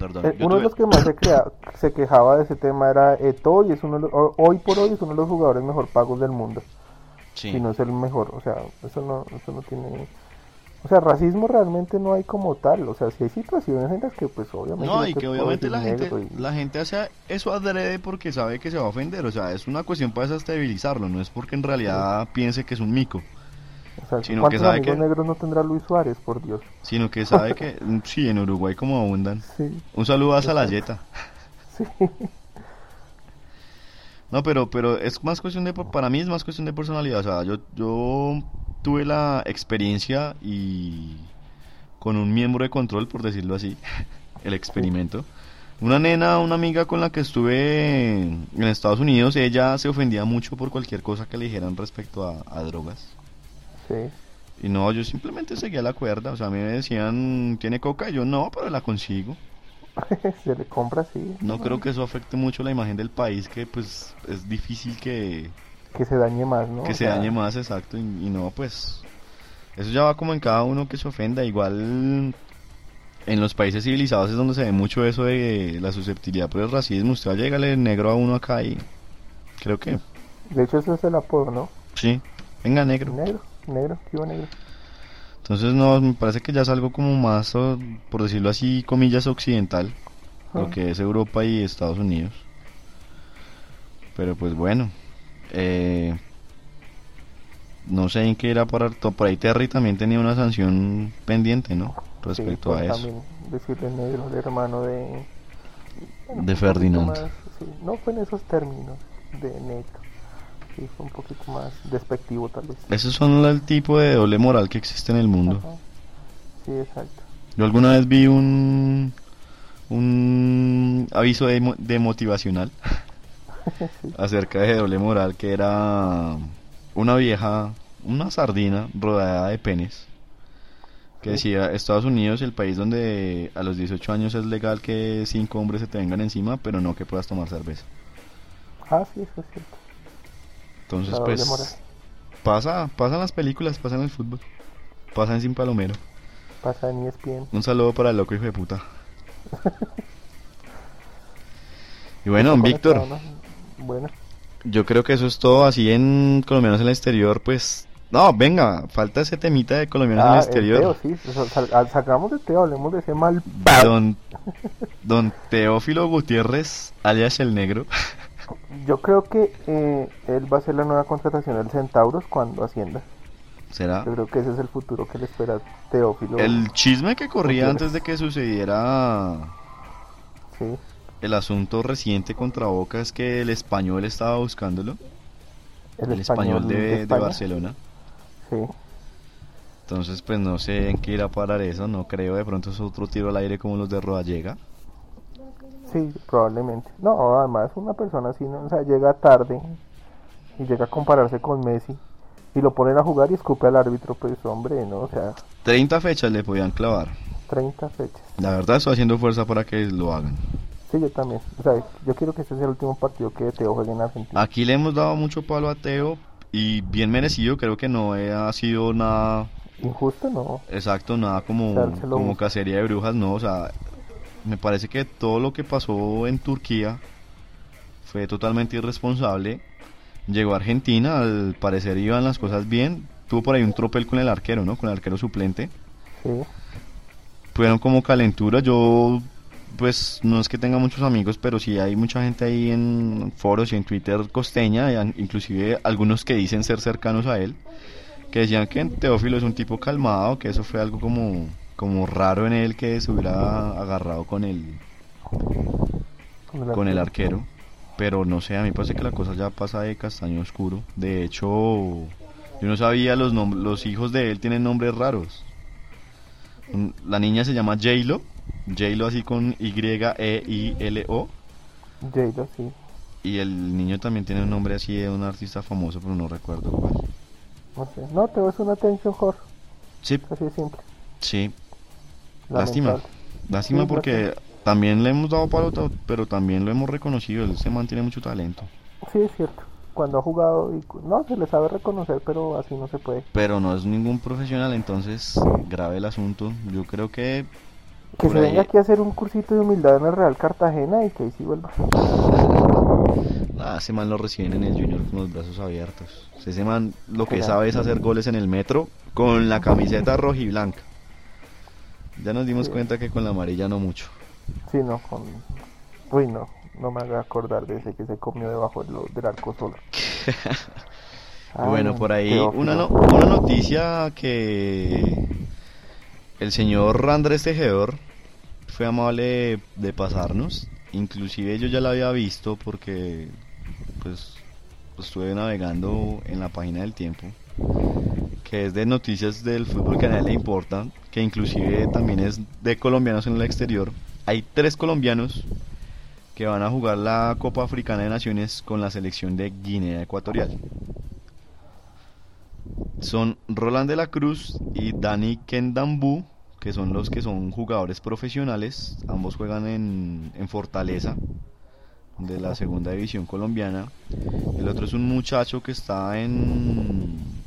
perdón. eh, uno de los que más se, crea- se quejaba de ese tema era Eto'o y es uno de los- hoy por hoy es uno de los jugadores mejor pagos del mundo. Sí. Si no es el mejor, o sea, eso no, eso no tiene... O sea, racismo realmente no hay como tal, o sea, si hay situaciones en las que pues obviamente... No, yo y te que puedo obviamente la decir gente, negro y- la gente hace eso adrede porque sabe que se va a ofender. O sea, es una cuestión para desestabilizarlo, no es porque en realidad piense que es un mico. O sea, sino que ¿cuántos sabe amigos que- negros no tendrá Luis Suárez, por Dios? Sino que sabe que, sí, en Uruguay como abundan. Sí, Un saludo a Salayeta. sí. No, pero, pero es más cuestión de, para mí es más cuestión de personalidad. O sea, yo, yo tuve la experiencia y con un miembro de control, por decirlo así, el experimento. Una nena, una amiga con la que estuve en Estados Unidos, ella se ofendía mucho por cualquier cosa que le dijeran respecto a, a drogas. Sí. Y no, yo simplemente seguía la cuerda. O sea, a mí me decían, ¿tiene coca? Y yo, no, pero la consigo. se le compra sí. No creo que eso afecte mucho la imagen del país, que pues es difícil que, Que se dañe más, ¿no? que O se sea, dañe más, exacto, y, y no, pues Eso ya va como en cada uno que se ofenda. Igual en los países civilizados es donde se ve mucho eso de la susceptibilidad por el racismo. Usted va a llegarle negro a uno acá y creo que De hecho, ese es el apodo, ¿no? sí. Venga, negro. Negro, negro, tío negro. Entonces no, me parece que ya es algo como más, por decirlo así, comillas occidental, lo Ah. que es Europa y Estados Unidos. Pero pues bueno, eh, no sé en qué irá para por ahí Terry también tenía una sanción pendiente, ¿no? Respecto Sí, a pues, eso. También decirle negro al hermano de... bueno, De Ferdinand. más, sí, no fue en esos términos de negro. Sí, fue un poquito más despectivo tal vez. Esos son el tipo de doble moral que existe en el mundo. Ajá. Sí, exacto. Yo alguna vez vi un un aviso de, de motivacional acerca de doble moral que era una vieja, una sardina rodeada de penes que decía Estados Unidos el país donde a los 18 años es legal que cinco hombres se te vengan encima pero no que puedas tomar cerveza. Ah, sí, eso es cierto. Entonces pues pasa, pasa en las películas, pasa en el fútbol, pasa en Sin Palomero. Pasa en ESPN. Un saludo para el loco hijo de puta. Y bueno, Está Víctor. Bueno, yo creo que eso es todo. Así en colombianos en el exterior, pues. No, venga, falta ese temita de colombianos en ah, el el exterior. Teo, sí. al- sacamos de Teo, hablemos de ese mal. Don, don Teófilo Gutiérrez, alias el negro. Yo creo que eh, él va a ser la nueva contratación del Centauros cuando ascienda. ¿Será? Yo creo que ese es el futuro que le espera Teófilo. El chisme que corría antes de que sucediera Sí, el asunto reciente contra Boca es que el español estaba buscándolo. El, español, de. Barcelona. Sí, Entonces, pues no sé en qué irá a parar eso, no creo, de pronto es otro tiro al aire como los de Rodallega. Sí, probablemente. No, además una persona así, ¿no? o sea, llega tarde y llega a compararse con Messi y lo ponen a jugar y escupe al árbitro, pues hombre, ¿no? O sea, 30 fechas le podían clavar. 30 fechas. La verdad estoy haciendo fuerza para que lo hagan. Sí, yo también. O sea, yo quiero que este sea el último partido que Teo juegue en Argentina. Aquí le hemos dado mucho palo a Teo y bien merecido, creo que no ha sido nada Injusto, no. exacto, nada como, Dárselo. como cacería de brujas, no, o sea, me parece que todo lo que pasó en Turquía fue totalmente irresponsable. Llegó a Argentina, al parecer iban las cosas bien, tuvo por ahí un tropel con el arquero, ¿no? Con el arquero suplente. Fueron como calentura. Yo, pues, no es que tenga muchos amigos, pero sí hay mucha gente ahí en foros y en Twitter costeña, inclusive algunos que dicen ser cercanos a él, que decían que Teófilo es un tipo calmado, que eso fue algo como, como raro en él que se hubiera agarrado con el, con el arquero. Pero no sé, a mí parece que la cosa ya pasa de castaño oscuro. De hecho, yo no sabía los nom- los hijos de él tienen nombres raros. La niña se llama J-Lo, J-Lo así con Y-E-I-L-O. Jado, sí. Y el niño también tiene un nombre así de un artista famoso, pero no recuerdo cuál. No sé. No, Teo es una attention whore. Sí, Así de simple. sí, lástima. Lástima porque también le hemos dado palo, pero también lo hemos reconocido. Él se mantiene mucho talento. Sí, es cierto. Cuando ha jugado y no se le sabe reconocer, pero así no se puede. Pero no es ningún profesional, entonces grave el asunto. Yo creo que Que se ahí- venga aquí a hacer un cursito de humildad en el Real Cartagena y que ahí sí vuelva. Ah, ese man lo reciben en el Junior con los brazos abiertos. Ese man lo que sabe es hacer goles en el metro con la camiseta roja y blanca. Ya nos dimos Sí. cuenta que con la amarilla no mucho. Sí, no, con... Uy, no, no me haga acordar de ese que se comió debajo del, del arco solo. Y bueno, por ahí una, no- una noticia que el señor Andrés Tejedor fue amable de pasarnos. Inclusive yo ya la había visto porque pues estuve navegando en la página del tiempo que es de noticias del fútbol que a nadie le importa, que inclusive también es de colombianos en el exterior. Hay tres colombianos que van a jugar la Copa Africana de Naciones con la selección de Guinea Ecuatorial. Son Roland de la Cruz y Dani Kendambu, que son los que son jugadores profesionales. Ambos juegan en, en Fortaleza, de la segunda división colombiana. El otro es un muchacho que está en,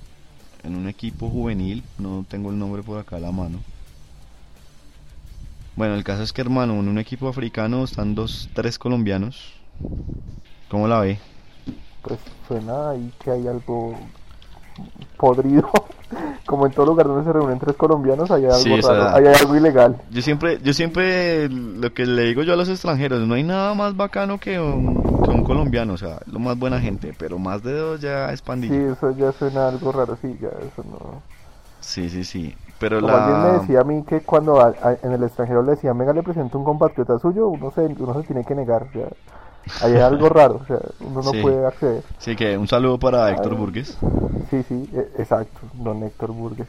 en un equipo juvenil, no tengo el nombre por acá a la mano. Bueno, el caso es que hermano, en un equipo africano están dos, tres colombianos. ¿Cómo la ve? Pues suena ahí que hay algo podrido. Como en todo lugar donde se reúnen tres colombianos, hay algo Sí, o sea, raro, hay algo ilegal. Yo siempre, yo siempre, lo que le digo yo a los extranjeros, no hay nada más bacano que un, que un colombiano, o sea, lo más buena gente, pero más de dos ya es Sí, pandilla. eso ya suena algo raro, sí, ya eso no. Sí, sí, sí. Pero Como alguien me la... decía a mí que cuando a- a- en el extranjero le decían, venga, le presento un compatriota suyo, uno se, uno se tiene que negar. Sea, ahí hay algo raro, o sea, uno no Sí. puede acceder. Sí, que un saludo para Héctor. Burgues. Sí, sí, e- exacto, don Héctor Burgues.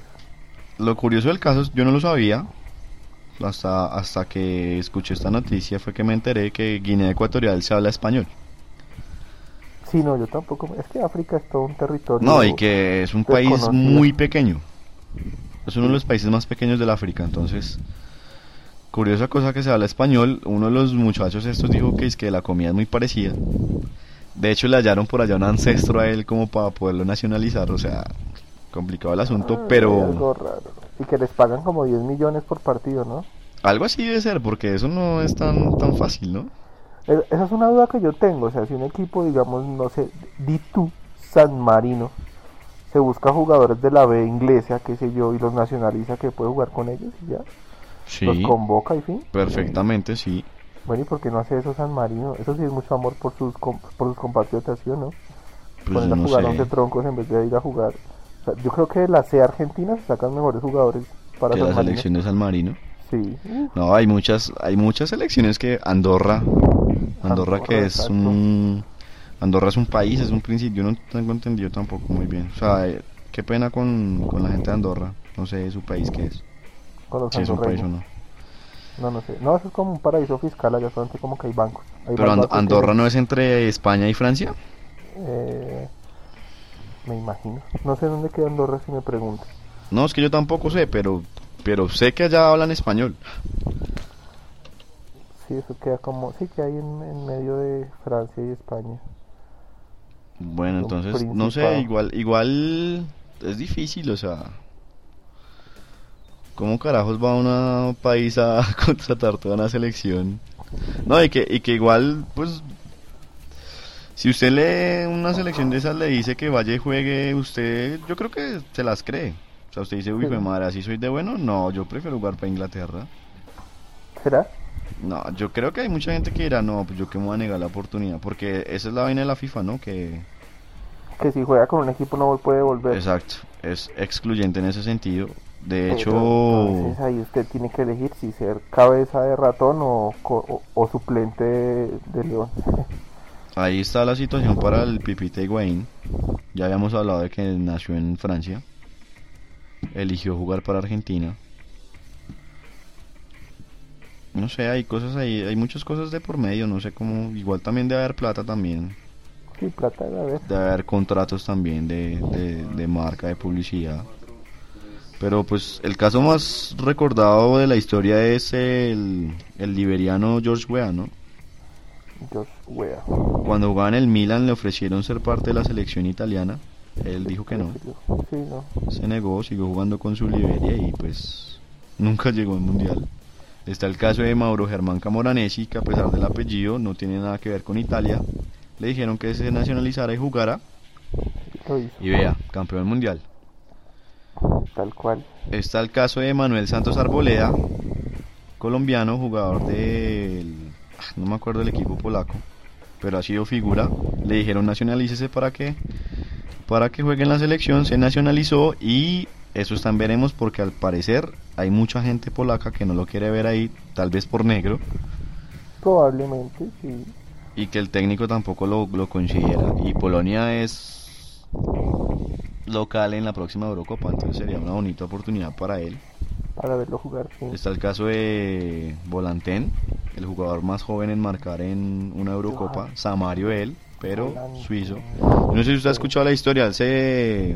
Lo curioso del caso, es- yo no lo sabía, hasta, hasta que escuché esta noticia, fue que me enteré que Guinea Ecuatorial se habla español. Sí, no, yo tampoco. Es que África es todo un territorio. No, y que es un país muy pequeño. Es uno de los países más pequeños del África, entonces... Curiosa cosa que se habla español, uno de los muchachos estos dijo que es que la comida es muy parecida. De hecho le hallaron por allá un ancestro a él como para poderlo nacionalizar, o sea, complicado el asunto, Ah, pero algo raro. Y que les pagan como 10 millones por partido, ¿no? algo así debe ser, porque eso no es tan, tan fácil, ¿no? E- Esa es una duda que yo tengo. O sea, si un equipo, digamos, no sé, di tú, San Marino, se busca jugadores de la B inglesa, qué sé yo, y los nacionaliza que puede jugar con ellos y ya. Los Sí, convoca y fin. perfectamente, sí. Bueno, ¿y por qué no hace eso San Marino? Eso sí es mucho amor por sus, com- por sus compatriotas, ¿sí o no? Pues Poner a no jugar sé. 11 troncos en vez de ir a jugar. O sea, yo creo que de la C Argentina se sacan mejores jugadores para Que San la Marino. selección de San Marino. Sí. No, hay muchas, hay muchas selecciones que Andorra, Andorra que es exacto. un, Andorra es un país, es un principio, yo no tengo entendido tampoco muy bien. O sea, eh, qué pena con, con la gente de Andorra, no sé su país qué es, si es un país o no. No, no sé. No, eso es como un paraíso fiscal, allá solamente como que hay bancos. Hay Pero And- que- Andorra no es entre España y Francia. Eh, me imagino. No sé dónde queda Andorra si me preguntas. No, es que yo tampoco sé, pero, pero sé que allá hablan español. Sí, eso queda como... Sí, que hay en, en medio de Francia y España. Bueno, entonces, no sé, igual, igual es difícil, o sea, ¿cómo carajos va un país a contratar toda una selección? No, y que, y que igual, pues, si usted lee una selección de esas, le dice que vaya y juegue, usted, yo creo que se las cree. O sea, usted dice, uy, fue madre, así soy de bueno. No, yo prefiero jugar para Inglaterra. ¿Será? No, yo creo que hay mucha gente que dirá, no, pues yo que me voy a negar la oportunidad, porque esa es la vaina de la FIFA, ¿no? Que, Que si juega con un equipo no puede volver. Exacto, es excluyente en ese sentido. De Pero hecho, entonces ahí usted tiene que elegir si ser cabeza de ratón o, o, o suplente de, león. ahí está la situación para el Pipita Higuaín. Ya habíamos hablado de que nació en Francia. Eligió jugar para Argentina. No sé, hay cosas ahí, hay muchas cosas de por medio, no sé cómo, igual también debe haber plata también, Sí, plata de haber. debe haber contratos también de, de, de marca, de publicidad. Pero pues el caso más recordado de la historia es el, el liberiano George Weah, ¿no? Josh Wea. Cuando jugaba en el Milan le ofrecieron ser parte de la selección italiana. Él dijo que no. Sí, no. Se negó, siguió jugando con su Liberia y pues nunca llegó al mundial. Está el caso de Mauro Germán Camoranesi, que a pesar del apellido no tiene nada que ver con Italia. Le dijeron que se nacionalizara y jugara y vea, campeón mundial. Tal cual. Está el caso de Manuel Santos Arboleda, colombiano, jugador del... ah, no me acuerdo del equipo polaco, pero ha sido figura. Le dijeron nacionalícese para que, para que juegue en la selección, se nacionalizó y eso está en veremos porque al parecer hay mucha gente polaca que no lo quiere ver ahí, tal vez por negro, Probablemente, sí. y que el técnico tampoco lo, lo considera. Y Polonia es local en la próxima Eurocopa, entonces sería una bonita oportunidad para él. Para verlo jugar, sí. Está el caso de Volantén, el jugador más joven en marcar en una Eurocopa, Samario él, pero suizo. Yo no sé si usted ha escuchado la historia, él se...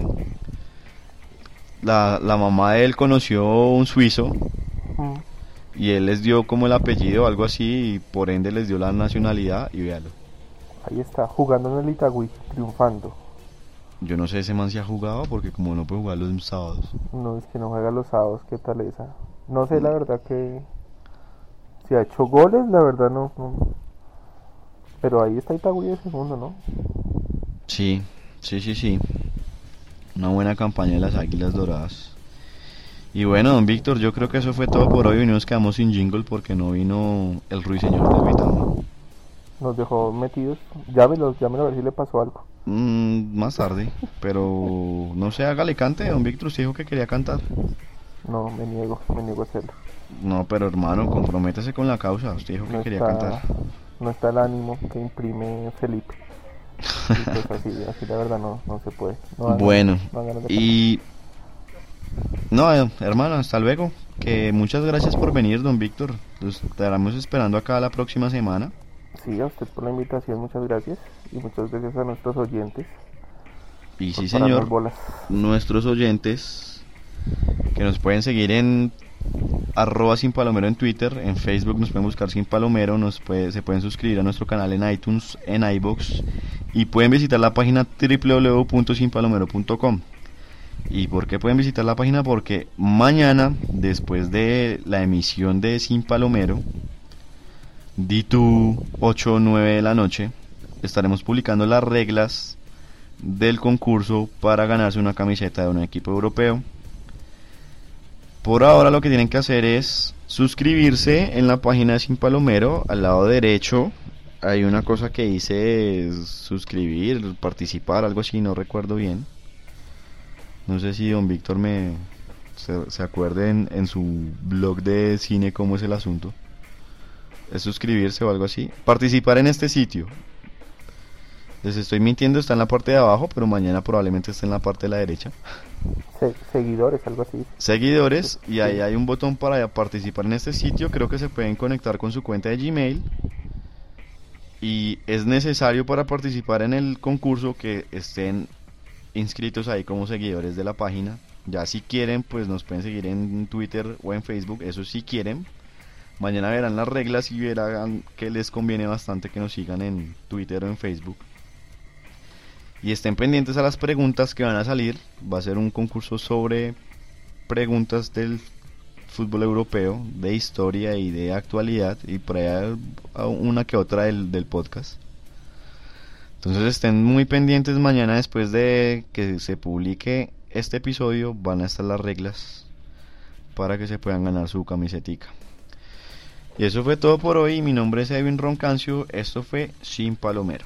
La, la mamá de él conoció un suizo Mm. y él les dio como el apellido o algo así y por ende les dio la nacionalidad y véalo. Ahí está, jugando en el Itagüí, triunfando. Yo no sé ese man si ha jugado porque como no puede jugar los sábados. No, es que no juega los sábados, ¿qué tal esa? No sé la verdad que... Si ha hecho goles, la verdad no... no. Pero ahí está Itagüí de segundo, ¿no? Sí, sí, sí, sí. Una buena campaña de las Águilas Doradas. Y bueno, don Víctor, yo creo que eso fue todo por hoy. Y nos quedamos sin jingle porque no vino el ruiseñor del Vitamo. Nos dejó metidos. Llámelo, llámelo a ver si le pasó algo. Mm, más tarde, pero no sé, hágale cante. Don Víctor usted dijo que quería cantar. No, me niego, me niego a hacerlo. No, pero hermano, comprométese con la causa. Usted dijo que No quería está, cantar. no está el ánimo que imprime Felipe. Y pues así, así la verdad no, no se puede. No Bueno, ganas- y... No, eh, hermano, hasta luego. Que muchas gracias por venir, don Víctor. Los estaremos esperando acá la próxima semana. Sí, a usted por la invitación, muchas gracias. Y muchas gracias a nuestros oyentes. Y sí, señor, bolas. nuestros oyentes que nos pueden seguir en arroba sin palomero en Twitter, en Facebook nos pueden buscar sin palomero, nos puede, se pueden suscribir a nuestro canal en iTunes, en iBox y pueden visitar la página www.sinpalomero.com. ¿Y por qué pueden visitar la página? Porque mañana, después de la emisión de Sin Palomero, di tú 8 o 9 de la noche, estaremos publicando las reglas del concurso para ganarse una camiseta de un equipo europeo. Por ahora lo que tienen que hacer es suscribirse en la página de Sin Palomero, al lado derecho hay una cosa que dice suscribir, participar, algo así, no recuerdo bien. No sé si don Víctor me se, se acuerde en, en su blog de cine cómo es el asunto. Es suscribirse o algo así. Participar en este sitio. Les estoy mintiendo, está en la parte de abajo, pero mañana probablemente esté en la parte de la derecha. Se- seguidores, algo así. Seguidores, y ahí hay un botón para participar en este sitio. Creo que se pueden conectar con su cuenta de Gmail. Y es necesario para participar en el concurso que estén inscritos ahí como seguidores de la página. Ya si quieren, pues nos pueden seguir en Twitter o en Facebook, eso si quieren. Mañana verán las reglas y verán que les conviene bastante que nos sigan en Twitter o en Facebook. Y estén pendientes a las preguntas que van a salir. Va a ser un concurso sobre preguntas del fútbol europeo, de historia y de actualidad. Y por ahí una que otra del, del podcast. Entonces estén muy pendientes mañana después de que se publique este episodio. Van a estar las reglas para que se puedan ganar su camisetica. Y eso fue todo por hoy. Mi nombre es Edwin Roncancio. Esto fue Sin Palomero.